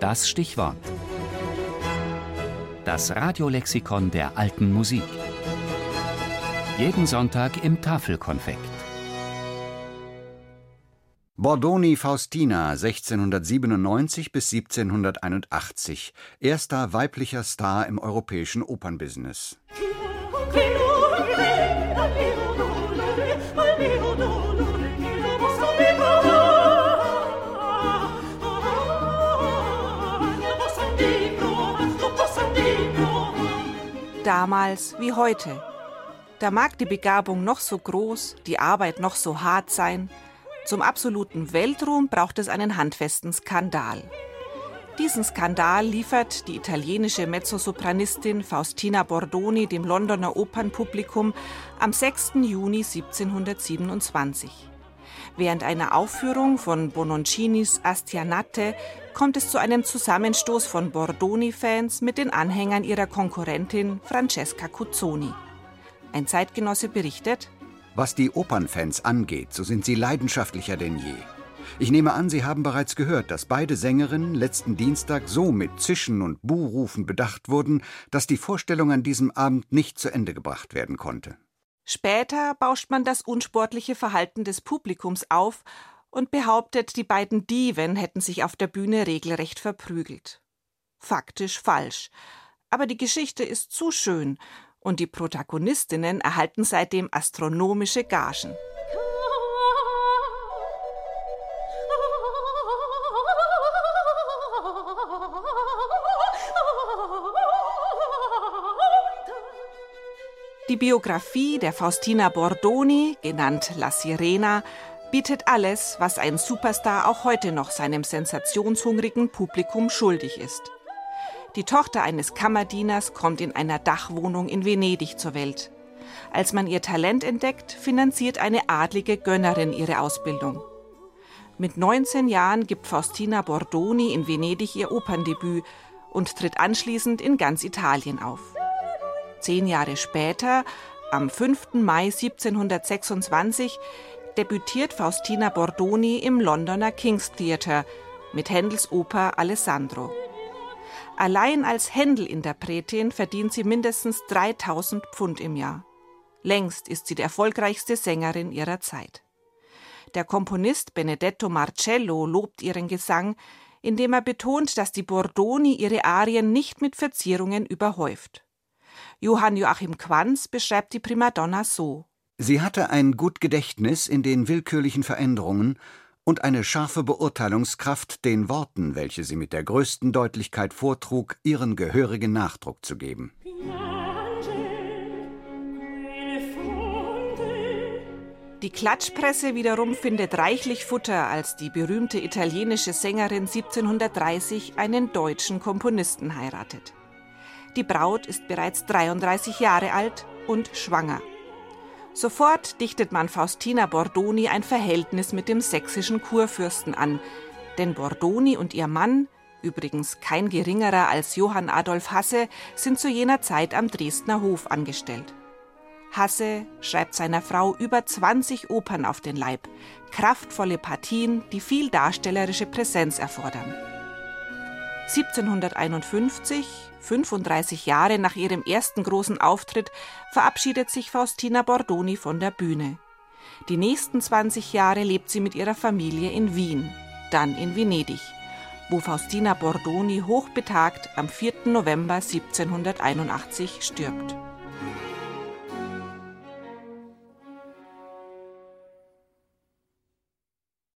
Das Stichwort. Das Radiolexikon der alten Musik. Jeden Sonntag im Tafelkonfekt. Bordoni Faustina 1697 bis 1781, erster weiblicher Star im europäischen Opernbusiness. Damals wie heute. Da mag die Begabung noch so groß, die Arbeit noch so hart sein, zum absoluten Weltruhm braucht es einen handfesten Skandal. Diesen Skandal liefert die italienische Mezzosopranistin Faustina Bordoni dem Londoner Opernpublikum am 6. Juni 1727. Während einer Aufführung von Bononcinis Astianate kommt es zu einem Zusammenstoß von Bordoni-Fans mit den Anhängern ihrer Konkurrentin Francesca Cuzzoni. Ein Zeitgenosse berichtet, was die Opernfans angeht, so sind sie leidenschaftlicher denn je. Ich nehme an, Sie haben bereits gehört, dass beide Sängerinnen letzten Dienstag so mit Zischen und Buhrufen bedacht wurden, dass die Vorstellung an diesem Abend nicht zu Ende gebracht werden konnte. Später bauscht man das unsportliche Verhalten des Publikums auf und behauptet, die beiden Diven hätten sich auf der Bühne regelrecht verprügelt. Faktisch falsch. Aber die Geschichte ist zu schön und die Protagonistinnen erhalten seitdem astronomische Gagen. Die Biografie der Faustina Bordoni, genannt La Sirena, bietet alles, was ein Superstar auch heute noch seinem sensationshungrigen Publikum schuldig ist. Die Tochter eines Kammerdieners kommt in einer Dachwohnung in Venedig zur Welt. Als man ihr Talent entdeckt, finanziert eine adlige Gönnerin ihre Ausbildung. Mit 19 Jahren gibt Faustina Bordoni in Venedig ihr Operndebüt und tritt anschließend in ganz Italien auf. Zehn Jahre später, am 5. Mai 1726, debütiert Faustina Bordoni im Londoner King's Theatre mit Händels Oper Alessandro. Allein als Händel-Interpretin verdient sie mindestens 3000 Pfund im Jahr. Längst ist sie die erfolgreichste Sängerin ihrer Zeit. Der Komponist Benedetto Marcello lobt ihren Gesang, indem er betont, dass die Bordoni ihre Arien nicht mit Verzierungen überhäuft. Johann Joachim Quanz beschreibt die Primadonna so: Sie hatte ein gut Gedächtnis in den willkürlichen Veränderungen und eine scharfe Beurteilungskraft, den Worten, welche sie mit der größten Deutlichkeit vortrug, ihren gehörigen Nachdruck zu geben. Die Klatschpresse wiederum findet reichlich Futter, als die berühmte italienische Sängerin 1730 einen deutschen Komponisten heiratet. Die Braut ist bereits 33 Jahre alt und schwanger. Sofort dichtet man Faustina Bordoni ein Verhältnis mit dem sächsischen Kurfürsten an, denn Bordoni und ihr Mann, übrigens kein geringerer als Johann Adolf Hasse, sind zu jener Zeit am Dresdner Hof angestellt. Hasse schreibt seiner Frau über 20 Opern auf den Leib, kraftvolle Partien, die viel darstellerische Präsenz erfordern. 1751, 35 Jahre nach ihrem ersten großen Auftritt, verabschiedet sich Faustina Bordoni von der Bühne. Die nächsten 20 Jahre lebt sie mit ihrer Familie in Wien, dann in Venedig, wo Faustina Bordoni hochbetagt am 4. November 1781 stirbt.